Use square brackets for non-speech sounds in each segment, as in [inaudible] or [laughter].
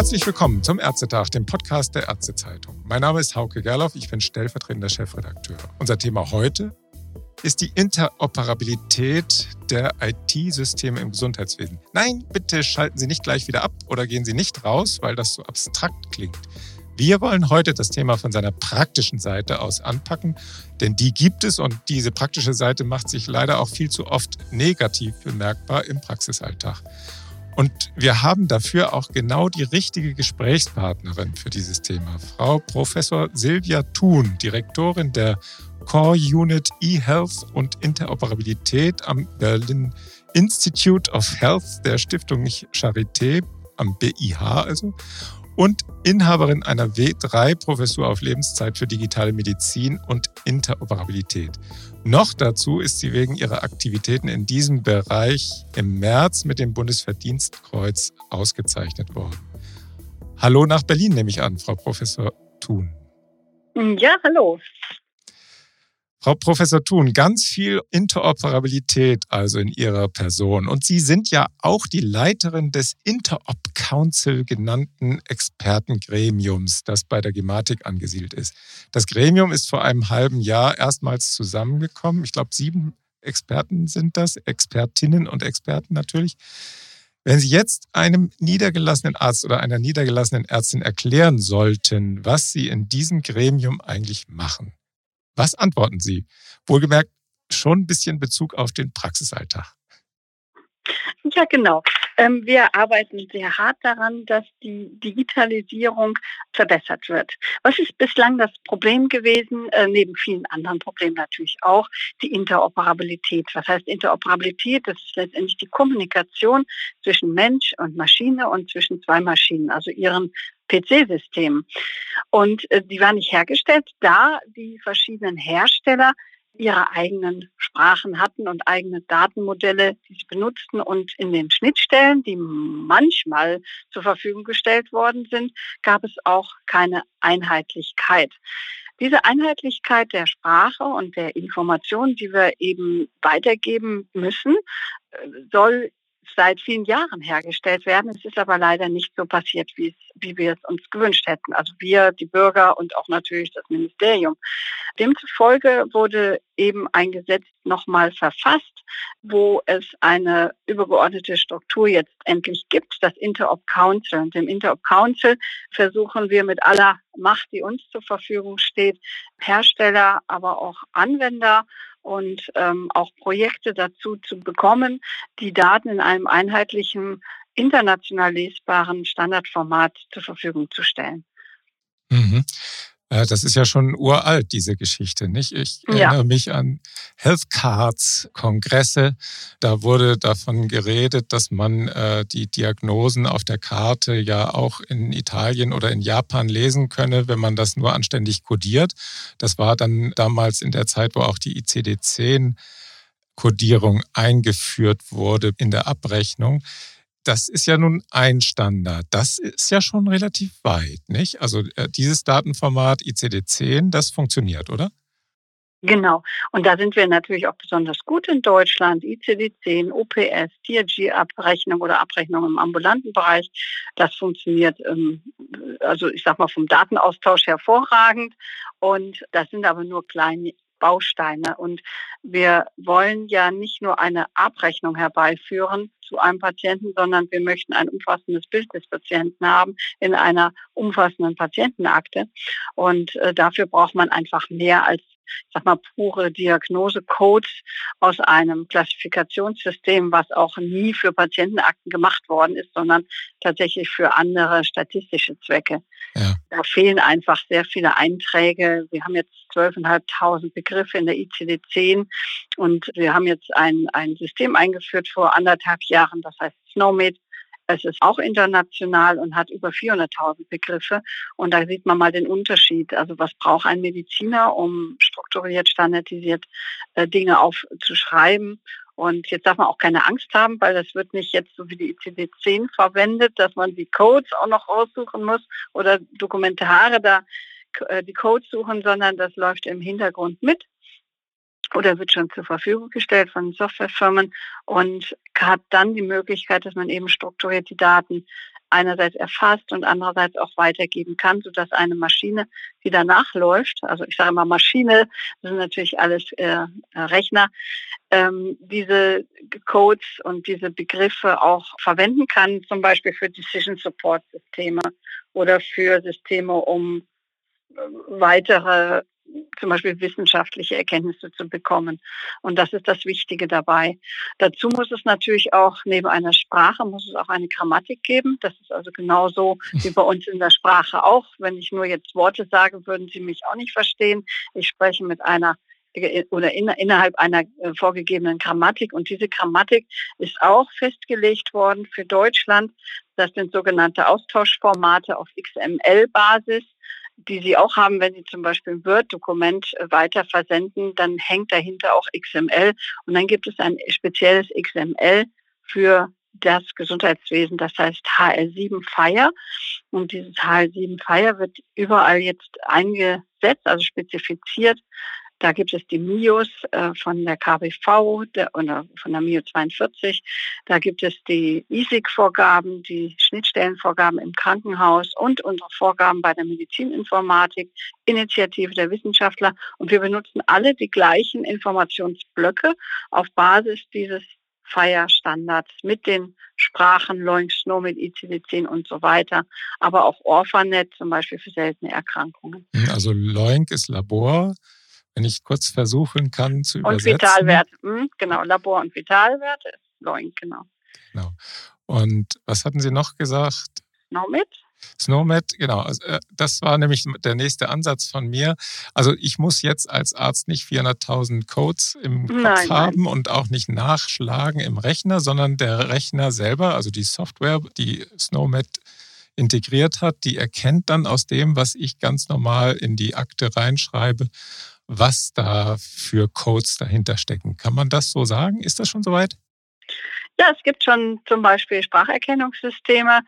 Herzlich willkommen zum Ärztetag, dem Podcast der Ärztezeitung. Mein Name ist Hauke Gerloff, ich bin stellvertretender Chefredakteur. Unser Thema heute ist die Interoperabilität der IT-Systeme im Gesundheitswesen. Nein, bitte schalten Sie nicht gleich wieder ab oder gehen Sie nicht raus, weil das so abstrakt klingt. Wir wollen heute das Thema von seiner praktischen Seite aus anpacken, denn die gibt es und diese praktische Seite macht sich leider auch viel zu oft negativ bemerkbar im Praxisalltag. Und wir haben dafür auch genau die richtige Gesprächspartnerin für dieses Thema, Frau Professor Silvia Thun, Direktorin der Core Unit eHealth und Interoperabilität am Berlin Institute of Health der Stiftung Charité, am BIH also, und Inhaberin einer W3-Professur auf Lebenszeit für digitale Medizin und Interoperabilität. Noch dazu ist sie wegen ihrer Aktivitäten in diesem Bereich im März mit dem Bundesverdienstkreuz ausgezeichnet worden. Hallo nach Berlin, nehme ich an, Frau Professor Thun. Ja, hallo. Frau Professor Thun, ganz viel Interoperabilität also in Ihrer Person. Und Sie sind ja auch die Leiterin des Interop Council genannten Expertengremiums, das bei der Gematik angesiedelt ist. Das Gremium ist vor einem halben Jahr erstmals zusammengekommen. Ich glaube, sieben Experten sind das, Expertinnen und Experten natürlich. Wenn Sie jetzt einem niedergelassenen Arzt oder einer niedergelassenen Ärztin erklären sollten, was Sie in diesem Gremium eigentlich machen, was antworten Sie? Wohlgemerkt schon ein bisschen Bezug auf den Praxisalltag. Ja, genau. Ähm, wir arbeiten sehr hart daran, dass die Digitalisierung verbessert wird. Was ist bislang das Problem gewesen, äh, neben vielen anderen Problemen natürlich auch, die Interoperabilität. Was heißt Interoperabilität? Das ist letztendlich die Kommunikation zwischen Mensch und Maschine und zwischen zwei Maschinen, also ihren PC-Systemen. Und äh, die war nicht hergestellt, da die verschiedenen Hersteller ihre eigenen Sprachen hatten und eigene Datenmodelle, die sie benutzten. Und in den Schnittstellen, die manchmal zur Verfügung gestellt worden sind, gab es auch keine Einheitlichkeit. Diese Einheitlichkeit der Sprache und der Informationen, die wir eben weitergeben müssen, äh, soll seit vielen Jahren hergestellt werden. Es ist aber leider nicht so passiert, wie, es, wie wir es uns gewünscht hätten. Also wir, die Bürger und auch natürlich das Ministerium. Demzufolge wurde eben ein Gesetz nochmal verfasst, wo es eine übergeordnete Struktur jetzt endlich gibt, das Interop Council. Und im Interop Council versuchen wir mit aller Macht, die uns zur Verfügung steht, Hersteller, aber auch Anwender und ähm, auch Projekte dazu zu bekommen, die Daten in einem einheitlichen, international lesbaren Standardformat zur Verfügung zu stellen. Mhm. Äh, das ist ja schon uralt, diese Geschichte, nicht? Ich ja. erinnere mich an Health Cards Kongresse. Da wurde davon geredet, dass man äh, die Diagnosen auf der Karte ja auch in Italien oder in Japan lesen könne, wenn man das nur anständig kodiert. Das war dann damals in der Zeit, wo auch die ICD-10 Kodierung eingeführt wurde in der Abrechnung das ist ja nun ein Standard. Das ist ja schon relativ weit, nicht? Also äh, dieses Datenformat ICD-10, das funktioniert, oder? Genau. Und da sind wir natürlich auch besonders gut in Deutschland. ICD-10, OPS, DRG-Abrechnung oder Abrechnung im ambulanten Bereich. Das funktioniert, ähm, also ich sag mal, vom Datenaustausch hervorragend. Und das sind aber nur kleine Bausteine. Und wir wollen ja nicht nur eine Abrechnung herbeiführen zu einem Patienten, sondern wir möchten ein umfassendes Bild des Patienten haben in einer umfassenden Patientenakte. Und äh, dafür braucht man einfach mehr als ich sag mal, pure Diagnosecodes aus einem Klassifikationssystem, was auch nie für Patientenakten gemacht worden ist, sondern tatsächlich für andere statistische Zwecke. Ja. Da fehlen einfach sehr viele Einträge. Wir haben jetzt 12.500 Begriffe in der ICD-10 und wir haben jetzt ein, ein System eingeführt vor anderthalb Jahren, das heißt SNOMED. Es ist auch international und hat über 400.000 Begriffe. Und da sieht man mal den Unterschied. Also was braucht ein Mediziner, um strukturiert, standardisiert äh, Dinge aufzuschreiben? Und jetzt darf man auch keine Angst haben, weil das wird nicht jetzt so wie die ICD-10 verwendet, dass man die Codes auch noch raussuchen muss oder Dokumentare da äh, die Codes suchen, sondern das läuft im Hintergrund mit. Oder wird schon zur Verfügung gestellt von Softwarefirmen und hat dann die Möglichkeit, dass man eben strukturiert die Daten einerseits erfasst und andererseits auch weitergeben kann, sodass eine Maschine, die danach läuft, also ich sage immer Maschine, das sind natürlich alles äh, Rechner, ähm, diese Codes und diese Begriffe auch verwenden kann, zum Beispiel für Decision Support Systeme oder für Systeme, um äh, weitere zum Beispiel wissenschaftliche Erkenntnisse zu bekommen. Und das ist das Wichtige dabei. Dazu muss es natürlich auch, neben einer Sprache, muss es auch eine Grammatik geben. Das ist also genauso wie bei uns in der Sprache auch. Wenn ich nur jetzt Worte sage, würden Sie mich auch nicht verstehen. Ich spreche mit einer oder in, innerhalb einer äh, vorgegebenen Grammatik. Und diese Grammatik ist auch festgelegt worden für Deutschland. Das sind sogenannte Austauschformate auf XML-Basis die Sie auch haben, wenn Sie zum Beispiel ein Word-Dokument äh, weiter versenden, dann hängt dahinter auch XML und dann gibt es ein spezielles XML für das Gesundheitswesen, das heißt HL7 Fire. Und dieses HL7 Fire wird überall jetzt eingesetzt, also spezifiziert da gibt es die MIOS äh, von der KBV der, oder von der MIO 42. Da gibt es die ISIG-Vorgaben, die Schnittstellenvorgaben im Krankenhaus und unsere Vorgaben bei der Medizininformatik, Initiative der Wissenschaftler. Und wir benutzen alle die gleichen Informationsblöcke auf Basis dieses FIRE-Standards mit den Sprachen Loink, Snowmed, ICD-10 und so weiter, aber auch Orphanet zum Beispiel für seltene Erkrankungen. Also Loink ist Labor, wenn ich kurz versuchen kann zu übersetzen. Und Vitalwerte, hm, genau, Labor- und Vitalwerte ist Loing, genau. Genau. Und was hatten Sie noch gesagt? Snowmed. Snowmed, genau. Also, äh, das war nämlich der nächste Ansatz von mir. Also ich muss jetzt als Arzt nicht 400.000 Codes im Kopf nein, haben nein. und auch nicht nachschlagen im Rechner, sondern der Rechner selber, also die Software, die Snowmed integriert hat, die erkennt dann aus dem, was ich ganz normal in die Akte reinschreibe, was da für Codes dahinter stecken. Kann man das so sagen? Ist das schon soweit? Ja, es gibt schon zum Beispiel Spracherkennungssysteme,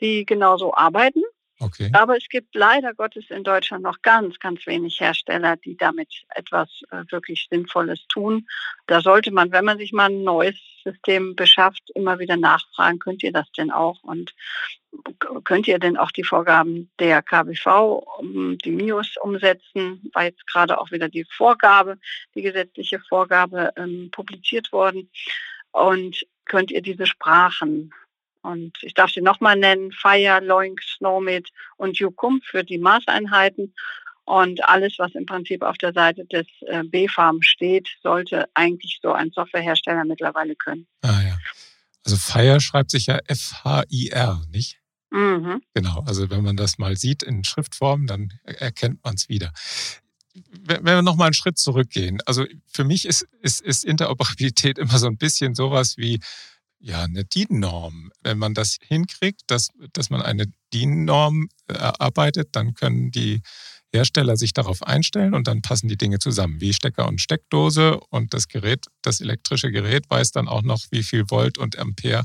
die genauso arbeiten. Okay. Aber es gibt leider Gottes in Deutschland noch ganz, ganz wenig Hersteller, die damit etwas äh, wirklich Sinnvolles tun. Da sollte man, wenn man sich mal ein neues System beschafft, immer wieder nachfragen, könnt ihr das denn auch? Und könnt ihr denn auch die Vorgaben der KBV, die MIOS umsetzen? War jetzt gerade auch wieder die Vorgabe, die gesetzliche Vorgabe ähm, publiziert worden. Und könnt ihr diese Sprachen und ich darf sie nochmal nennen, Fire, Loink, Snowmid und Yukum für die Maßeinheiten. Und alles, was im Prinzip auf der Seite des äh, B-Farm steht, sollte eigentlich so ein Softwarehersteller mittlerweile können. Ah ja. Also Fire schreibt sich ja F-H-I-R, nicht? Mhm. Genau, also wenn man das mal sieht in Schriftform, dann erkennt man es wieder. Wenn wir nochmal einen Schritt zurückgehen, also für mich ist, ist, ist Interoperabilität [laughs] immer so ein bisschen sowas wie ja, eine DIN-Norm. Wenn man das hinkriegt, dass, dass man eine DIN-Norm erarbeitet, dann können die Hersteller sich darauf einstellen und dann passen die Dinge zusammen, wie Stecker und Steckdose und das Gerät, das elektrische Gerät weiß dann auch noch, wie viel Volt und Ampere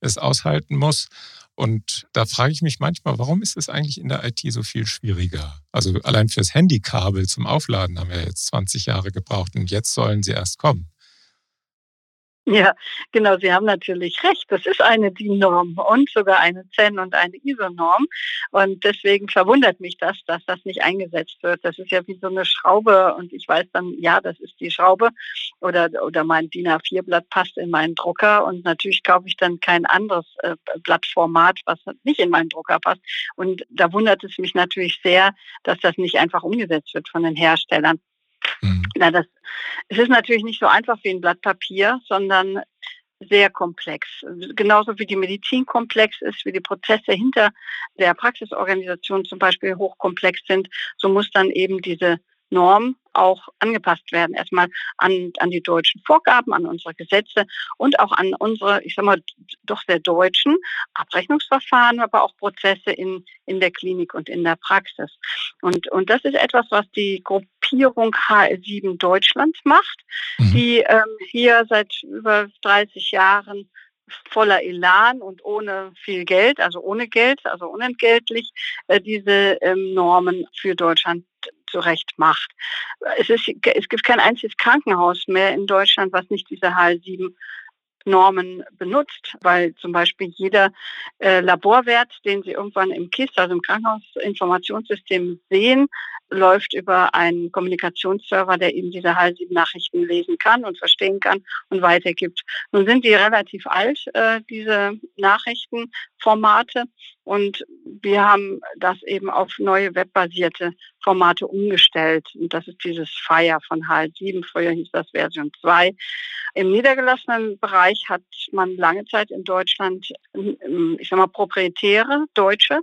es aushalten muss. Und da frage ich mich manchmal, warum ist es eigentlich in der IT so viel schwieriger? Also allein fürs Handykabel zum Aufladen haben wir jetzt 20 Jahre gebraucht und jetzt sollen sie erst kommen. [laughs] Ja, genau, Sie haben natürlich recht. Das ist eine DIN-Norm und sogar eine CEN und eine ISO-Norm. Und deswegen verwundert mich das, dass das nicht eingesetzt wird. Das ist ja wie so eine Schraube und ich weiß dann, ja, das ist die Schraube oder, oder mein DIN A4-Blatt passt in meinen Drucker und natürlich kaufe ich dann kein anderes äh, Blattformat, was nicht in meinen Drucker passt. Und da wundert es mich natürlich sehr, dass das nicht einfach umgesetzt wird von den Herstellern. Na, das, es ist natürlich nicht so einfach wie ein Blatt Papier, sondern sehr komplex. Genauso wie die Medizin komplex ist, wie die Prozesse hinter der Praxisorganisation zum Beispiel hochkomplex sind, so muss dann eben diese Norm auch angepasst werden. Erstmal an, an die deutschen Vorgaben, an unsere Gesetze und auch an unsere, ich sag mal, doch sehr deutschen Abrechnungsverfahren, aber auch Prozesse in, in der Klinik und in der Praxis. Und, und das ist etwas, was die Gruppierung HL7 Deutschland macht, mhm. die ähm, hier seit über 30 Jahren voller Elan und ohne viel Geld, also ohne Geld, also unentgeltlich, äh, diese ähm, Normen für Deutschland zurecht macht. Es, ist, es gibt kein einziges Krankenhaus mehr in Deutschland, was nicht diese HL7 Normen benutzt, weil zum Beispiel jeder äh, Laborwert, den Sie irgendwann im KISS, also im Krankenhausinformationssystem sehen, läuft über einen Kommunikationsserver, der eben diese HAL7-Nachrichten lesen kann und verstehen kann und weitergibt. Nun sind die relativ alt, äh, diese Nachrichtenformate. Und wir haben das eben auf neue webbasierte Formate umgestellt. Und das ist dieses Fire von HL7. Früher hieß das Version 2. Im niedergelassenen Bereich hat man lange Zeit in Deutschland, ich sag mal, proprietäre Deutsche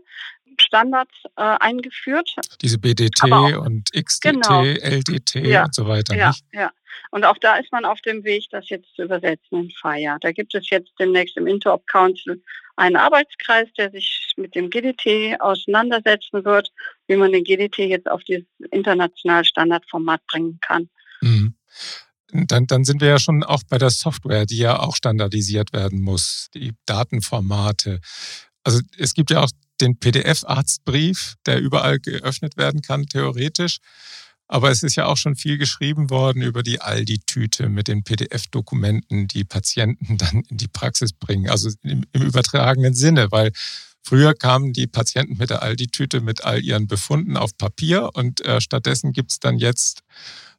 Standards äh, eingeführt. Diese BDT und XDT, genau. LDT ja, und so weiter. Ja, nicht? ja. Und auch da ist man auf dem Weg, das jetzt zu übersetzen in FIRE. Da gibt es jetzt demnächst im Interop Council einen Arbeitskreis, der sich mit dem GDT auseinandersetzen wird, wie man den GDT jetzt auf dieses internationale Standardformat bringen kann. Mhm. Dann, dann sind wir ja schon auch bei der Software, die ja auch standardisiert werden muss, die Datenformate. Also es gibt ja auch den PDF-Arztbrief, der überall geöffnet werden kann, theoretisch. Aber es ist ja auch schon viel geschrieben worden über die Aldi-Tüte mit den PDF-Dokumenten, die Patienten [laughs] dann in die Praxis bringen. Also im, im übertragenen Sinne, weil früher kamen die Patienten mit der Aldi-Tüte mit all ihren Befunden auf Papier und äh, stattdessen gibt es dann jetzt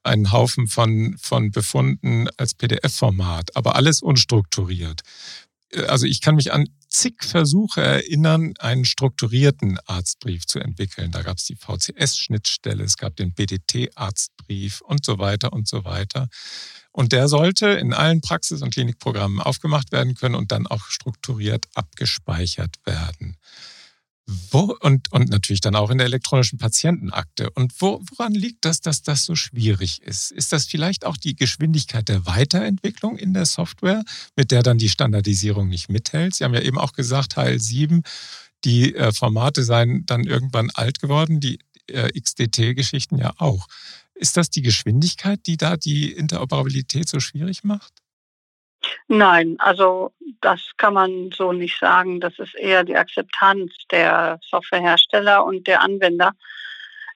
einen Haufen von, von Befunden als PDF-Format, aber alles unstrukturiert. Also ich kann mich an zig Versuche erinnern, einen strukturierten Arztbrief zu entwickeln. Da gab es die VCS-Schnittstelle, es gab den BDT-Arztbrief und so weiter und so weiter. Und der sollte in allen Praxis- und Klinikprogrammen aufgemacht werden können und dann auch strukturiert abgespeichert werden. Wo, und, und natürlich dann auch in der elektronischen Patientenakte. Und wo, woran liegt das, dass das so schwierig ist? Ist das vielleicht auch die Geschwindigkeit der Weiterentwicklung in der Software, mit der dann die Standardisierung nicht mithält? Sie haben ja eben auch gesagt, HL7, die äh, Formate seien dann irgendwann alt geworden, die äh, XDT-Geschichten ja auch. Ist das die Geschwindigkeit, die da die Interoperabilität so schwierig macht? Nein, also das kann man so nicht sagen. Das ist eher die Akzeptanz der Softwarehersteller und der Anwender.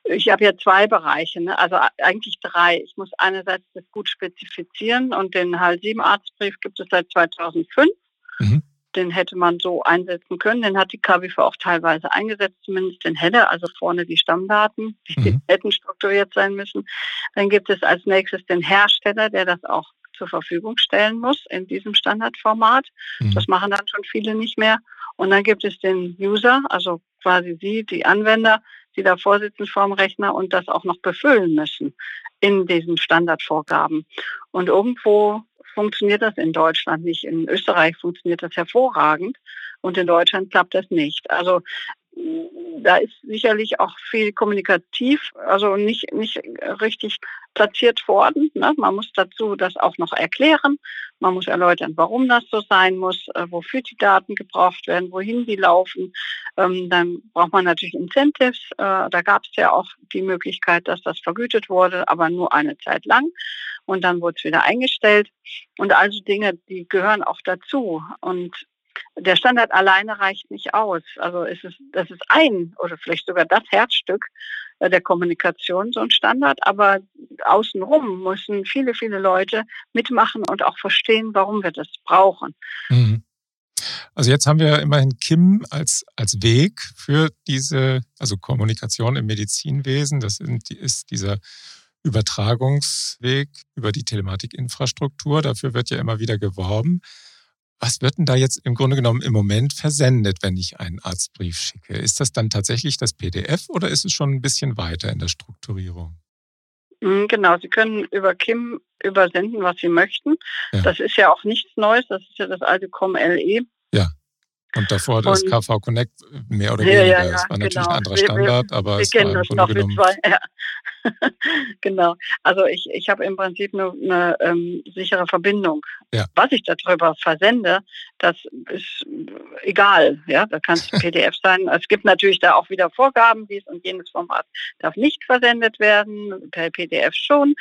Ich habe ja zwei Bereiche, ne? also eigentlich drei. Ich muss einerseits das gut spezifizieren und den HAL7-Arztbrief gibt es seit 2005. Mhm. Den hätte man so einsetzen können. Den hat die KWV auch teilweise eingesetzt, zumindest den Header, also vorne die Stammdaten, die mhm. hätten strukturiert sein müssen. Dann gibt es als nächstes den Hersteller, der das auch zur Verfügung stellen muss in diesem Standardformat. Mhm. Das machen dann schon viele nicht mehr. Und dann gibt es den User, also quasi Sie, die Anwender, die da vorsitzen vorm Rechner und das auch noch befüllen müssen in diesen Standardvorgaben. Und irgendwo funktioniert das in Deutschland nicht. In Österreich funktioniert das hervorragend und in Deutschland klappt das nicht. Also da ist sicherlich auch viel kommunikativ, also nicht, nicht richtig platziert worden. Ne? Man muss dazu das auch noch erklären. Man muss erläutern, warum das so sein muss, äh, wofür die Daten gebraucht werden, wohin die laufen. Ähm, dann braucht man natürlich Incentives. Äh, da gab es ja auch die Möglichkeit, dass das vergütet wurde, aber nur eine Zeit lang. Und dann wurde es wieder eingestellt. Und also Dinge, die gehören auch dazu. Und der Standard alleine reicht nicht aus. Also es ist, das ist ein oder vielleicht sogar das Herzstück äh, der Kommunikation, so ein Standard, aber außenrum müssen viele, viele Leute mitmachen und auch verstehen, warum wir das brauchen. Mhm. Also jetzt haben wir immerhin Kim als, als Weg für diese, also Kommunikation im Medizinwesen. Das ist dieser Übertragungsweg über die Telematikinfrastruktur. Dafür wird ja immer wieder geworben. Was wird denn da jetzt im Grunde genommen im Moment versendet, wenn ich einen Arztbrief schicke? Ist das dann tatsächlich das PDF oder ist es schon ein bisschen weiter in der Strukturierung? Hm, genau, Sie können über Kim übersenden, was Sie möchten. Ja. Das ist ja auch nichts Neues, das ist ja das alte COM-LE. Ja. Und davor das und, KV Connect mehr oder weniger. Ja, ja, das war natürlich genau. ein anderer Standard, wir, aber wir es war im Grunde genommen. Zwei, ja. [laughs] genau. Also ich, ich habe im Prinzip eine, eine ähm, sichere Verbindung. Ja. Was ich darüber versende, das ist egal. Ja, da kann es [laughs] PDF sein. Es gibt natürlich da auch wieder Vorgaben, dies und jenes Format darf nicht versendet werden, per PDF schon,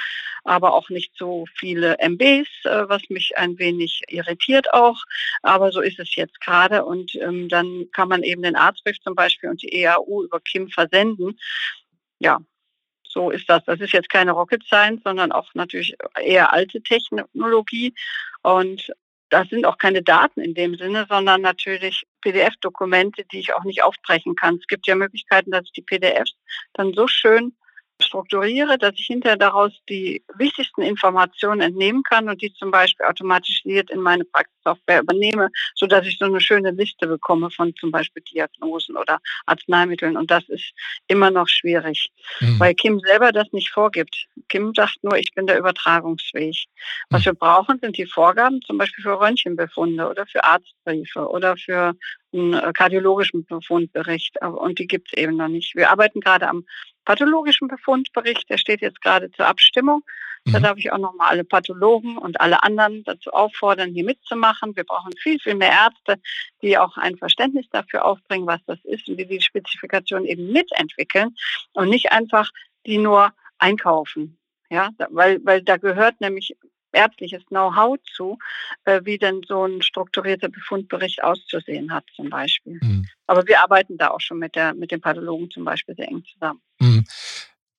aber auch nicht so viele MBs, äh, was mich ein wenig irritiert auch. Aber so ist es jetzt gerade und ähm, dann kann man eben den Arztbrief zum Beispiel und die EAU über KIM versenden. Ja, so ist das. Das ist jetzt keine Rocket Science, sondern auch natürlich eher alte Technologie. Und das sind auch keine Daten in dem Sinne, sondern natürlich PDF-Dokumente, die ich auch nicht aufbrechen kann. Es gibt ja Möglichkeiten, dass ich die PDFs dann so schön strukturiere, dass ich hinterher daraus die wichtigsten Informationen entnehmen kann und die zum Beispiel automatisiert in meine Praxissoftware übernehme, so dass ich so eine schöne Liste bekomme von zum Beispiel Diagnosen oder Arzneimitteln. Und das ist immer noch schwierig, mhm. weil Kim selber das nicht vorgibt. Kim sagt nur, ich bin da übertragungsfähig. Was mhm. wir brauchen, sind die Vorgaben zum Beispiel für Röntgenbefunde oder für Arztbriefe oder für einen äh, kardiologischen Befundbericht. Und die gibt es eben noch nicht. Wir arbeiten gerade am pathologischen Befundbericht. Der steht jetzt gerade zur Abstimmung. Da mhm. darf ich auch nochmal alle Pathologen und alle anderen dazu auffordern, hier mitzumachen. Wir brauchen viel, viel mehr Ärzte, die auch ein Verständnis dafür aufbringen, was das ist und die die Spezifikation eben mitentwickeln und nicht einfach die nur einkaufen. Ja, weil, weil da gehört nämlich ärztliches Know-how zu, äh, wie denn so ein strukturierter Befundbericht auszusehen hat zum Beispiel. Mhm. Aber wir arbeiten da auch schon mit, der, mit den Pathologen zum Beispiel sehr eng zusammen. Mhm.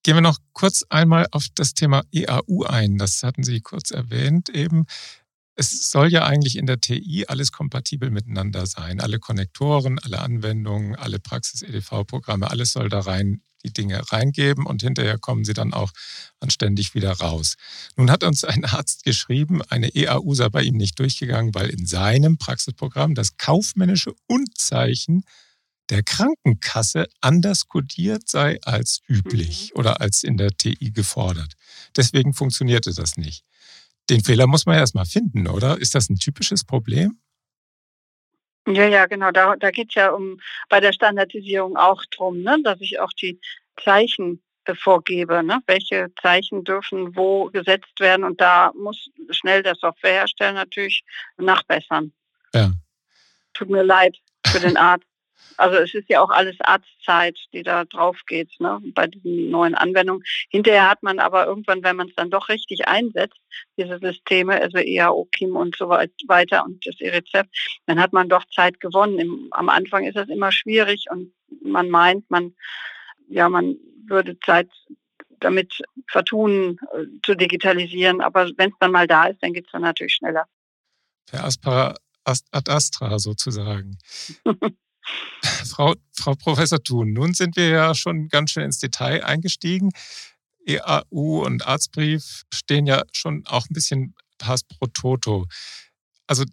Gehen wir noch kurz einmal auf das Thema EAU ein. Das hatten Sie kurz erwähnt eben. Es soll ja eigentlich in der TI alles kompatibel miteinander sein. Alle Konnektoren, alle Anwendungen, alle Praxis-EDV-Programme, alles soll da rein die Dinge reingeben und hinterher kommen sie dann auch anständig wieder raus. Nun hat uns ein Arzt geschrieben, eine EAU sei bei ihm nicht durchgegangen, weil in seinem Praxisprogramm das kaufmännische Unzeichen der Krankenkasse anders kodiert sei als üblich mhm. oder als in der TI gefordert. Deswegen funktionierte das nicht. Den Fehler muss man erstmal finden, oder? Ist das ein typisches Problem? Ja, ja, genau. Da, da geht es ja um bei der Standardisierung auch drum, ne, dass ich auch die Zeichen vorgebe, ne? welche Zeichen dürfen wo gesetzt werden und da muss schnell der Softwarehersteller natürlich nachbessern. Ja. Tut mir leid für den Arzt. Also es ist ja auch alles Arztzeit, die da drauf geht, ne, bei diesen neuen Anwendungen. Hinterher hat man aber irgendwann, wenn man es dann doch richtig einsetzt, diese Systeme, also EAO, KIM und so weiter und das E-Rezept, dann hat man doch Zeit gewonnen. Im, am Anfang ist das immer schwierig und man meint, man, ja, man würde Zeit damit vertun, äh, zu digitalisieren. Aber wenn es dann mal da ist, dann geht es dann natürlich schneller. Per Aspera ad Astra sozusagen. [laughs] Frau, Frau Professor Thun, nun sind wir ja schon ganz schön ins Detail eingestiegen. EAU und Arztbrief stehen ja schon auch ein bisschen pass pro toto. Also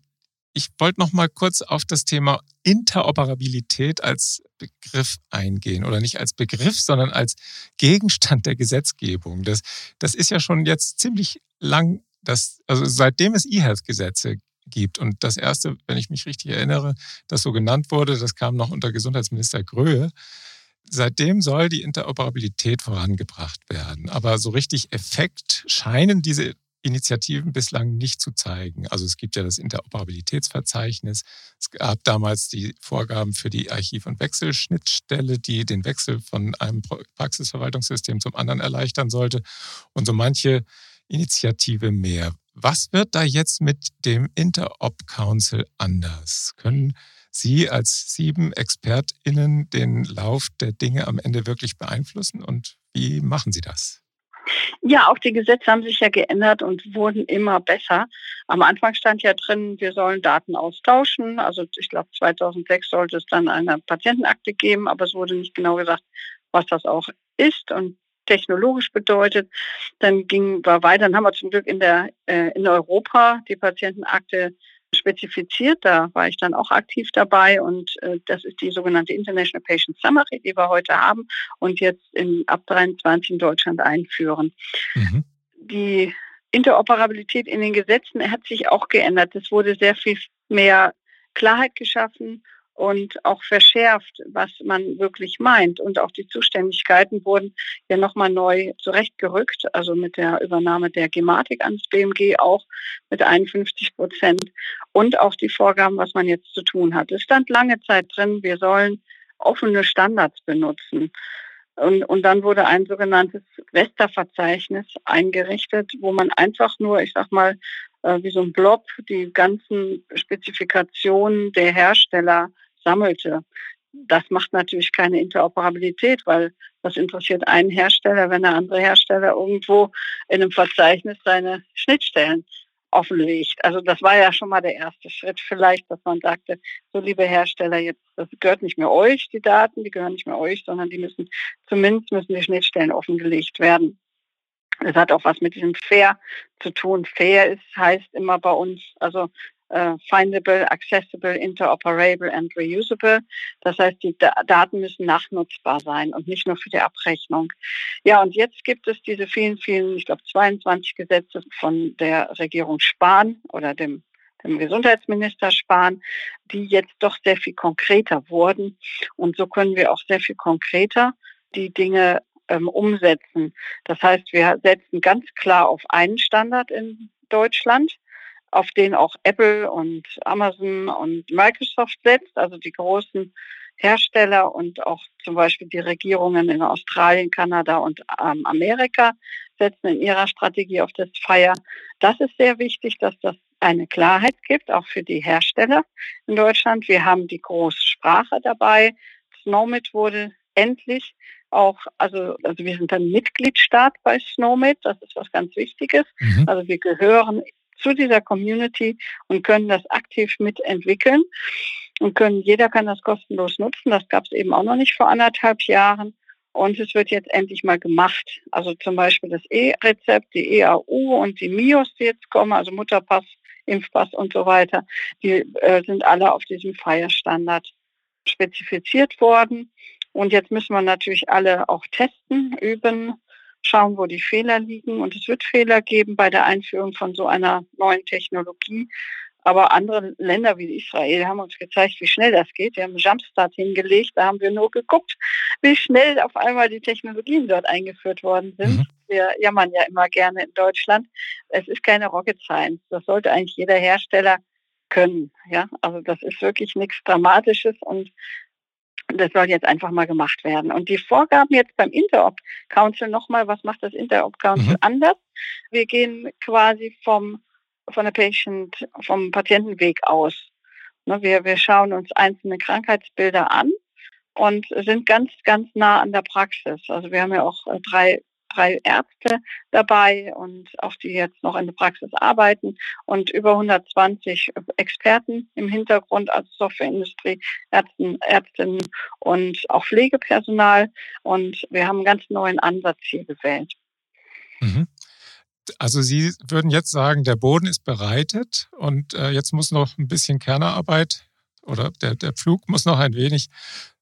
ich wollte noch mal kurz auf das Thema Interoperabilität als Begriff eingehen oder nicht als Begriff, sondern als Gegenstand der Gesetzgebung. Das, das ist ja schon jetzt ziemlich lang, das, also seitdem es E-Health-Gesetze gibt. Und das erste, wenn ich mich richtig erinnere, das so genannt wurde, das kam noch unter Gesundheitsminister Gröhe. Seitdem soll die Interoperabilität vorangebracht werden. Aber so richtig Effekt scheinen diese Initiativen bislang nicht zu zeigen. Also es gibt ja das Interoperabilitätsverzeichnis. Es gab damals die Vorgaben für die Archiv- und Wechselschnittstelle, die den Wechsel von einem Praxisverwaltungssystem zum anderen erleichtern sollte. Und so manche Initiative mehr. Was wird da jetzt mit dem Interop Council anders? Können Sie als sieben ExpertInnen den Lauf der Dinge am Ende wirklich beeinflussen und wie machen Sie das? Ja, auch die Gesetze haben sich ja geändert und wurden immer besser. Am Anfang stand ja drin, wir sollen Daten austauschen. Also ich glaube 2006 sollte es dann eine Patientenakte geben, aber es wurde nicht genau gesagt, was das auch ist. Und technologisch bedeutet. Dann ging wir weiter, dann haben wir zum Glück in der äh, in Europa die Patientenakte spezifiziert. Da war ich dann auch aktiv dabei und äh, das ist die sogenannte International Patient Summary, die wir heute haben und jetzt in, ab 23 in Deutschland einführen. Mhm. Die Interoperabilität in den Gesetzen hat sich auch geändert. Es wurde sehr viel mehr Klarheit geschaffen und auch verschärft, was man wirklich meint. Und auch die Zuständigkeiten wurden ja nochmal neu zurechtgerückt, also mit der Übernahme der Gematik ans BMG auch mit 51 Prozent und auch die Vorgaben, was man jetzt zu tun hat. Es stand lange Zeit drin, wir sollen offene Standards benutzen. Und, und dann wurde ein sogenanntes Westerverzeichnis eingerichtet, wo man einfach nur, ich sag mal, äh, wie so ein Blob die ganzen Spezifikationen der Hersteller sammelte. Das macht natürlich keine Interoperabilität, weil Was interessiert einen Hersteller, wenn der andere Hersteller irgendwo in einem Verzeichnis seine Schnittstellen offenlegt? Also das war ja schon mal der erste Schritt vielleicht, dass man sagte, so liebe Hersteller, jetzt das gehört nicht mehr euch, die Daten, die gehören nicht mehr euch, sondern die müssen zumindest müssen die Schnittstellen offengelegt werden. Das hat auch was mit diesem Fair zu tun. Fair ist, heißt immer bei uns, also uh, findable, accessible, interoperable and reusable. Das heißt, die da Daten müssen nachnutzbar sein und nicht nur für die Abrechnung. Ja, und jetzt gibt es diese vielen, vielen, ich glaube 22 Gesetze von der Regierung Spahn oder dem dem Gesundheitsminister Spahn, die jetzt doch sehr viel konkreter wurden. Und so können wir auch sehr viel konkreter die Dinge ähm, umsetzen. Das heißt, wir setzen ganz klar auf einen Standard in Deutschland, auf den auch Apple und Amazon und Microsoft setzt, also die großen Hersteller und auch zum Beispiel die Regierungen in Australien, Kanada und ähm, Amerika setzen in ihrer Strategie auf das Fire. Das ist sehr wichtig, dass das eine Klarheit gibt, auch für die Hersteller in Deutschland. Wir haben die Großsprache dabei. Snowmit wurde endlich auch, also, also wir sind ein Mitgliedstaat bei Snowmit, das ist was ganz Wichtiges. Mhm. Also wir gehören zu dieser Community und können das aktiv mitentwickeln und können, jeder kann das kostenlos nutzen. Das gab es eben auch noch nicht vor anderthalb Jahren. Und es wird jetzt endlich mal gemacht. Also zum Beispiel das E-Rezept, die EAU und die MIOS, die jetzt kommen, also Mutterpass, Impfpass und so weiter, die äh, sind alle auf diesem Fire-Standard spezifiziert worden. Und jetzt müssen wir natürlich alle auch testen, üben, schauen, wo die Fehler liegen. Und es wird Fehler geben bei der Einführung von so einer neuen Technologie. Aber andere Länder wie Israel haben uns gezeigt, wie schnell das geht. Wir haben einen Jumpstart hingelegt. Da haben wir nur geguckt, wie schnell auf einmal die Technologien dort eingeführt worden sind. Mhm. Wir jammern ja immer gerne in Deutschland. Es ist keine Rocket Science. Das sollte eigentlich jeder Hersteller können. Ja, also das ist wirklich nichts Dramatisches und das soll jetzt einfach mal gemacht werden. Und die Vorgaben jetzt beim Interop Council nochmal, was macht das Interop Council mhm. anders? Wir gehen quasi vom, von der Patient, vom Patientenweg aus. Ne, wir, wir schauen uns einzelne Krankheitsbilder an und sind ganz, ganz nah an der Praxis. Also wir haben ja auch äh, drei drei Ärzte dabei und auch die jetzt noch in der Praxis arbeiten und über 120 Experten im Hintergrund, also Softwareindustrie, Ärzten, Ärztinnen und auch Pflegepersonal. Und wir haben einen ganz neuen Ansatz hier gewählt. Mhm. Also Sie würden jetzt sagen, der Boden ist bereitet und äh, jetzt muss noch ein bisschen Kernarbeit oder der, der Pflug muss noch ein wenig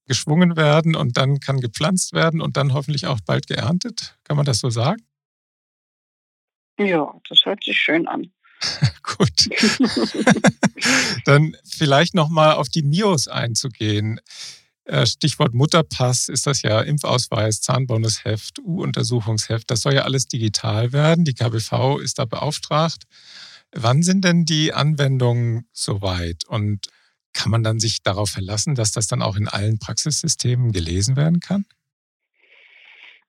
geschwungen werden und dann kann gepflanzt werden und dann hoffentlich auch bald geerntet. Kann man das so sagen? Ja, das hört sich schön an. [laughs] Gut. [laughs] dann vielleicht nochmal auf die MIOS einzugehen. Äh, Stichwort Mutterpass ist das ja Impfausweis, Zahnbonusheft, U-Untersuchungsheft. Das soll ja alles digital werden. Die KBV ist da beauftragt. Wann sind denn die Anwendungen soweit? Und kann man dann sich darauf verlassen, dass das dann auch in allen Praxissystemen gelesen werden kann?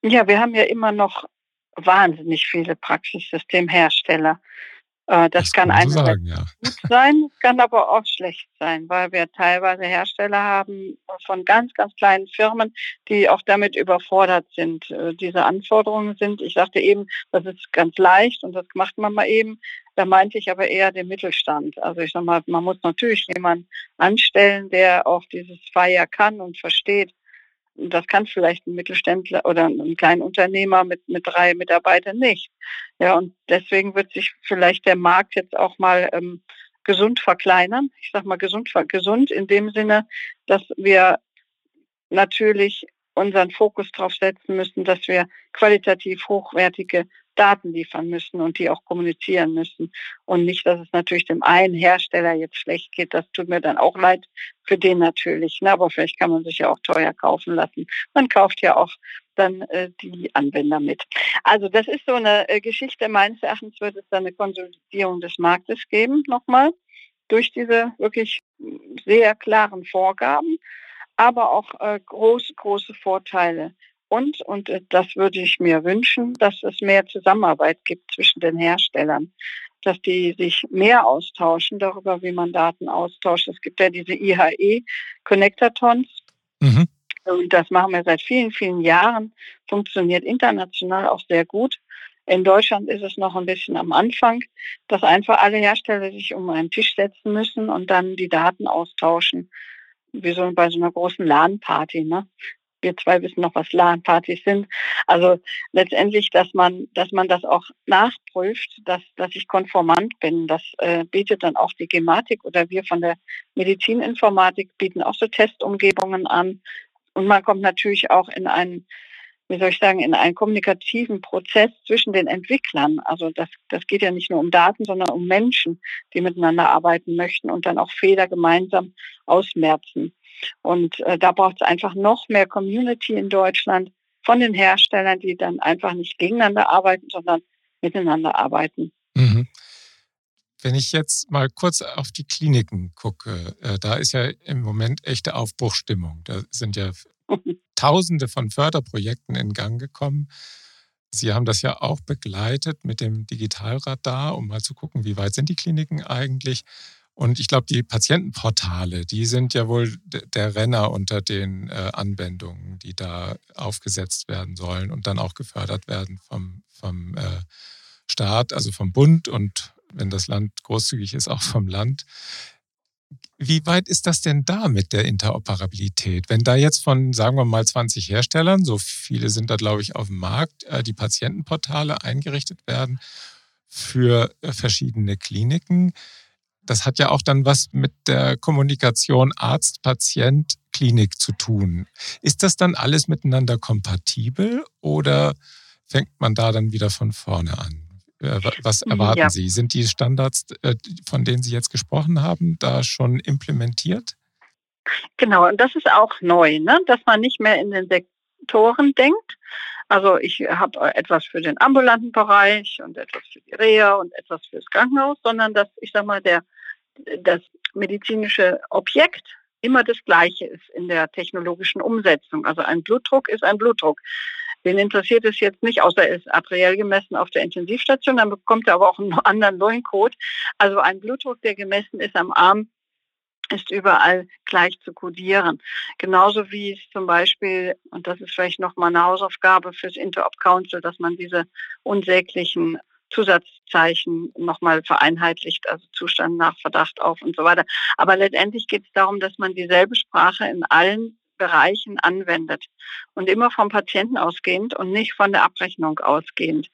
Ja, wir haben ja immer noch wahnsinnig viele Praxissystemhersteller. Äh, das, das kann, kann einerseits ja. gut sein, kann aber auch schlecht sein, weil wir teilweise Hersteller haben von ganz, ganz kleinen Firmen, die auch damit überfordert sind. Äh, diese Anforderungen sind, ich sagte eben, das ist ganz leicht und das macht man mal eben. Da meinte ich aber eher den Mittelstand. Also ich sag mal, man muss natürlich jemanden anstellen, der auch dieses Feier kann und versteht. Das kann vielleicht ein Mittelständler oder ein kleiner Unternehmer mit, mit drei Mitarbeitern nicht. Ja, und deswegen wird sich vielleicht der Markt jetzt auch mal ähm, gesund verkleinern. Ich sag mal gesund, gesund in dem Sinne, dass wir natürlich unseren Fokus darauf setzen müssen, dass wir qualitativ hochwertige Daten liefern müssen und die auch kommunizieren müssen. Und nicht, dass es natürlich dem einen Hersteller jetzt schlecht geht. Das tut mir dann auch leid für den natürlich. Ne? Aber vielleicht kann man sich ja auch teuer kaufen lassen. Man kauft ja auch dann äh, die Anwender mit. Also das ist so eine äh, Geschichte. Meines Erachtens wird es dann eine Konsolidierung des Marktes geben, nochmal, durch diese wirklich sehr klaren Vorgaben, aber auch äh, große, große Vorteile und, und das würde ich mir wünschen, dass es mehr Zusammenarbeit gibt zwischen den Herstellern, dass die sich mehr austauschen darüber, wie man Daten austauscht. Es gibt ja diese IHE Connectatons. Mhm. Und das machen wir seit vielen, vielen Jahren. Funktioniert international auch sehr gut. In Deutschland ist es noch ein bisschen am Anfang, dass einfach alle Hersteller sich um einen Tisch setzen müssen und dann die Daten austauschen. Wie so bei so einer großen LAN-Party. Ne? Wir zwei wissen noch, was LAN-Partys sind. Also letztendlich, dass man, dass man das auch nachprüft, dass, dass ich konformant bin. Das äh, bietet dann auch die Gematik oder wir von der Medizininformatik bieten auch so Testumgebungen an. Und man kommt natürlich auch in einen wie soll ich sagen, in einen kommunikativen Prozess zwischen den Entwicklern. Also das, das geht ja nicht nur um Daten, sondern um Menschen, die miteinander arbeiten möchten und dann auch Fehler gemeinsam ausmerzen. Und äh, da braucht es einfach noch mehr Community in Deutschland von den Herstellern, die dann einfach nicht gegeneinander arbeiten, sondern miteinander arbeiten. Mhm. Wenn ich jetzt mal kurz auf die Kliniken gucke, äh, da ist ja im Moment echte Aufbruchstimmung. Da sind ja [laughs] Tausende von Förderprojekten in Gang gekommen. Sie haben das ja auch begleitet mit dem Digitalradar, um mal zu gucken, wie weit sind die Kliniken eigentlich. Und ich glaube, die Patientenportale, die sind ja wohl der Renner unter den äh, Anwendungen, die da aufgesetzt werden sollen und dann auch gefördert werden vom, vom äh, Staat, also vom Bund und wenn das Land großzügig ist, auch vom Land. Wie weit ist das denn da mit der Interoperabilität? Wenn da jetzt von, sagen wir mal, 20 Herstellern, so viele sind da, glaube ich, auf dem Markt, äh, die Patientenportale eingerichtet werden für äh, verschiedene Kliniken, das hat ja auch dann was mit der Kommunikation Arzt, Patient, Klinik zu tun. Ist das dann alles miteinander kompatibel oder fängt man da dann wieder von vorne an? Äh, was erwarten ja. Sie? Sind die Standards, äh, von denen Sie jetzt gesprochen haben, da schon implementiert? Genau, und das ist auch neu, ne? dass man nicht mehr in den Sektoren denkt. Also ich habe etwas für den ambulanten Bereich und etwas für die Reha und etwas fürs Krankenhaus, sondern dass ich sage mal der das medizinische Objekt immer das gleiche ist in der technologischen Umsetzung. Also ein Blutdruck ist ein Blutdruck. Den interessiert es jetzt nicht, außer er ist arteriell gemessen auf der Intensivstation, dann bekommt er aber auch einen [laughs] anderen neuen Code. Also ein Blutdruck, der gemessen ist am Arm, ist überall gleich zu kodieren. Genauso wie es zum Beispiel, und das ist vielleicht nochmal eine Hausaufgabe fürs Interop Council, dass man diese unsäglichen Zusatzzeichen nochmal vereinheitlicht, also Zustand nach Verdacht auf und so weiter. Aber letztendlich geht es darum, dass man dieselbe Sprache in allen Bereichen anwendet und immer vom Patienten ausgehend und nicht von der Abrechnung ausgehend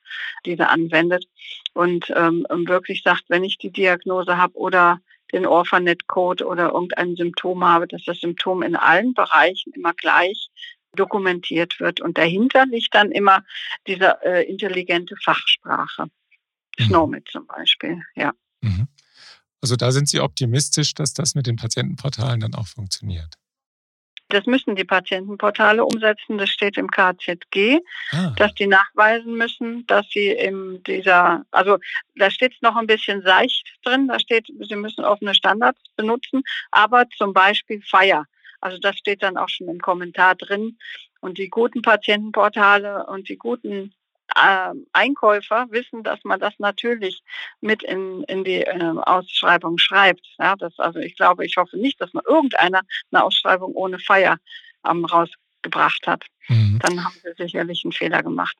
diese anwendet und ähm, wirklich sagt, wenn ich die Diagnose habe oder den Orphanet-Code oder irgendein Symptom habe, dass das Symptom in allen Bereichen immer gleich dokumentiert wird. Und dahinter liegt dann immer diese äh, intelligente Fachsprache. SNOMED zum Beispiel, ja. Mhm. Also da sind Sie optimistisch, dass das mit den Patientenportalen dann auch funktioniert. Das müssen die Patientenportale umsetzen. Das steht im KZG, ah. dass die nachweisen müssen, dass sie in dieser, also da steht es noch ein bisschen seicht drin. Da steht, sie müssen offene Standards benutzen, aber zum Beispiel Fire. Also das steht dann auch schon im Kommentar drin. Und die guten Patientenportale und die guten äh, Einkäufer wissen, dass man das natürlich mit in, in die äh, Ausschreibung schreibt. Ja, das, also ich glaube, ich hoffe nicht, dass man irgendeiner eine Ausschreibung ohne Feier ähm, rausgebracht hat. Mhm. Dann haben sie sicherlich einen Fehler gemacht.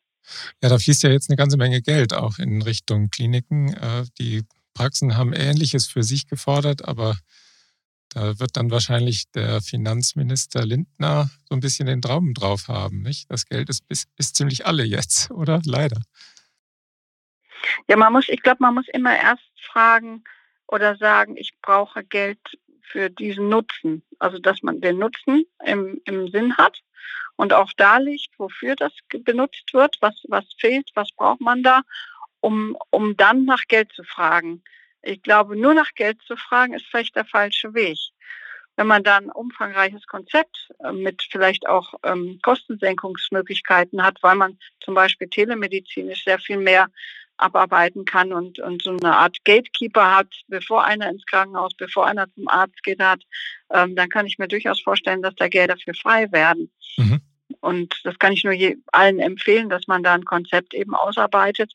Ja, da fließt ja jetzt eine ganze Menge Geld auch in Richtung Kliniken. Äh, die Praxen haben Ähnliches für sich gefordert, aber da wird dann wahrscheinlich der Finanzminister Lindner so ein bisschen den Traum drauf haben. Nicht? Das Geld ist, bis, ist ziemlich alle jetzt, [laughs] oder? Leider. Ja, man muss, ich glaube, man muss immer erst fragen oder sagen, ich brauche Geld für diesen Nutzen. Also, dass man den Nutzen im, im Sinn hat und auch da liegt, wofür das benutzt wird, was, was fehlt, was braucht man da, um, um dann nach Geld zu fragen. Ich glaube, nur nach Geld zu fragen, ist vielleicht der falsche Weg. Wenn man dann ein umfangreiches Konzept äh, mit vielleicht auch ähm, Kostensenkungsmöglichkeiten hat, weil man zum Beispiel telemedizinisch sehr viel mehr abarbeiten kann und, und so eine Art Gatekeeper hat, bevor einer ins Krankenhaus, bevor einer zum Arzt geht hat, ähm, dann kann ich mir durchaus vorstellen, dass da Gelder für frei werden. Mhm. Und das kann ich nur allen empfehlen, dass man da ein Konzept eben ausarbeitet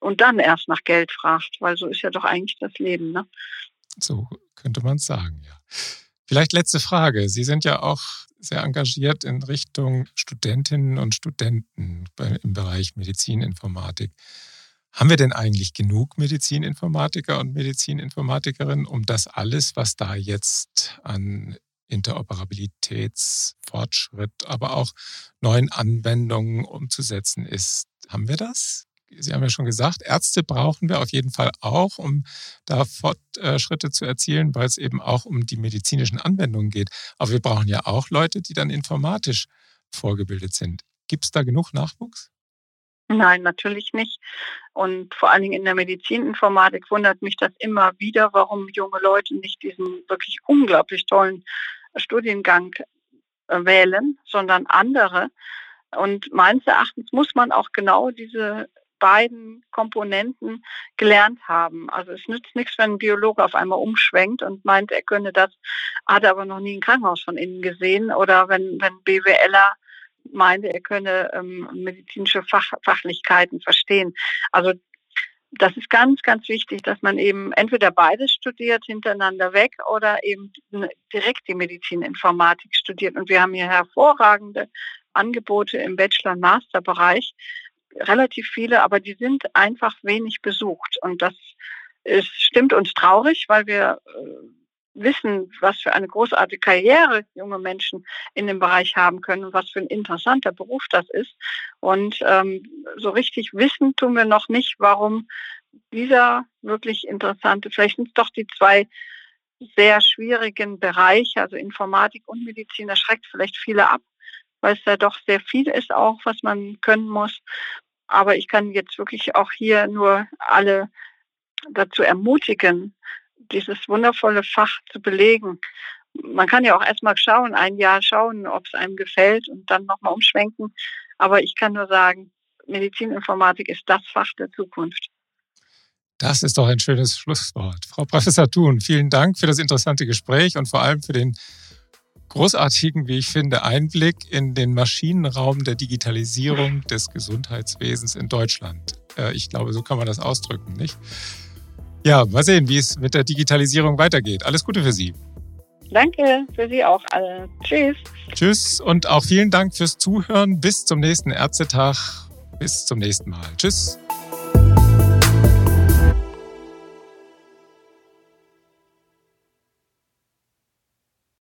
und dann erst nach Geld fragt, weil so ist ja doch eigentlich das Leben. Ne? So könnte man es sagen, ja. Vielleicht letzte Frage. Sie sind ja auch sehr engagiert in Richtung Studentinnen und Studenten im Bereich Medizininformatik. Haben wir denn eigentlich genug Medizininformatiker und Medizininformatikerinnen, um das alles, was da jetzt an Interoperabilitätsfortschritt, aber auch neuen Anwendungen umzusetzen ist? Haben wir das? Sie haben ja schon gesagt, Ärzte brauchen wir auf jeden Fall auch, um da Fortschritte zu erzielen, weil es eben auch um die medizinischen Anwendungen geht. Aber wir brauchen ja auch Leute, die dann informatisch vorgebildet sind. Gibt es da genug Nachwuchs? Nein, natürlich nicht. Und vor allen Dingen in der Medizininformatik wundert mich das immer wieder, warum junge Leute nicht diesen wirklich unglaublich tollen Studiengang äh, wählen, sondern andere. Und meines Erachtens muss man auch genau diese beiden Komponenten gelernt haben. Also es nützt nichts, wenn ein Biologe auf einmal umschwenkt und meint, er könne das, hat aber noch nie ein Krankenhaus von innen gesehen. Oder wenn, wenn BWLer meinte, er könne ähm, medizinische Fach, Fachlichkeiten verstehen. Also das ist ganz, ganz wichtig, dass man eben entweder beides studiert hintereinander weg oder eben direkt die Medizininformatik studiert. Und wir haben hier hervorragende Angebote im Bachelor- und Masterbereich, relativ viele, aber die sind einfach wenig besucht. Und das ist, stimmt uns traurig, weil wir äh, wissen, was für eine großartige Karriere junge Menschen in dem Bereich haben können und was für ein interessanter Beruf das ist. Und ähm, so richtig wissen tun wir noch nicht, warum dieser wirklich interessante, vielleicht sind es doch die zwei sehr schwierigen Bereiche, also Informatik und Medizin, das schreckt vielleicht viele ab, weil es ja doch sehr viel ist auch, was man können muss. Aber ich kann jetzt wirklich auch hier nur alle dazu ermutigen, dieses wundervolle Fach zu belegen. Man kann ja auch erstmal schauen, ein Jahr schauen, ob es einem gefällt und dann nochmal umschwenken. Aber ich kann nur sagen, Medizininformatik ist das Fach der Zukunft. Das ist doch ein schönes Schlusswort. Frau Professor Thun, vielen Dank für das interessante Gespräch und vor allem für den großartigen, wie ich finde, Einblick in den Maschinenraum der Digitalisierung des Gesundheitswesens in Deutschland. Äh, ich glaube, so kann man das ausdrücken, nicht? Ja, mal sehen, wie es mit der Digitalisierung weitergeht. Alles Gute für Sie. Danke, für Sie auch alle. Tschüss. Tschüss und auch vielen Dank fürs Zuhören. Bis zum nächsten Ärztetag. Bis zum nächsten Mal. Tschüss.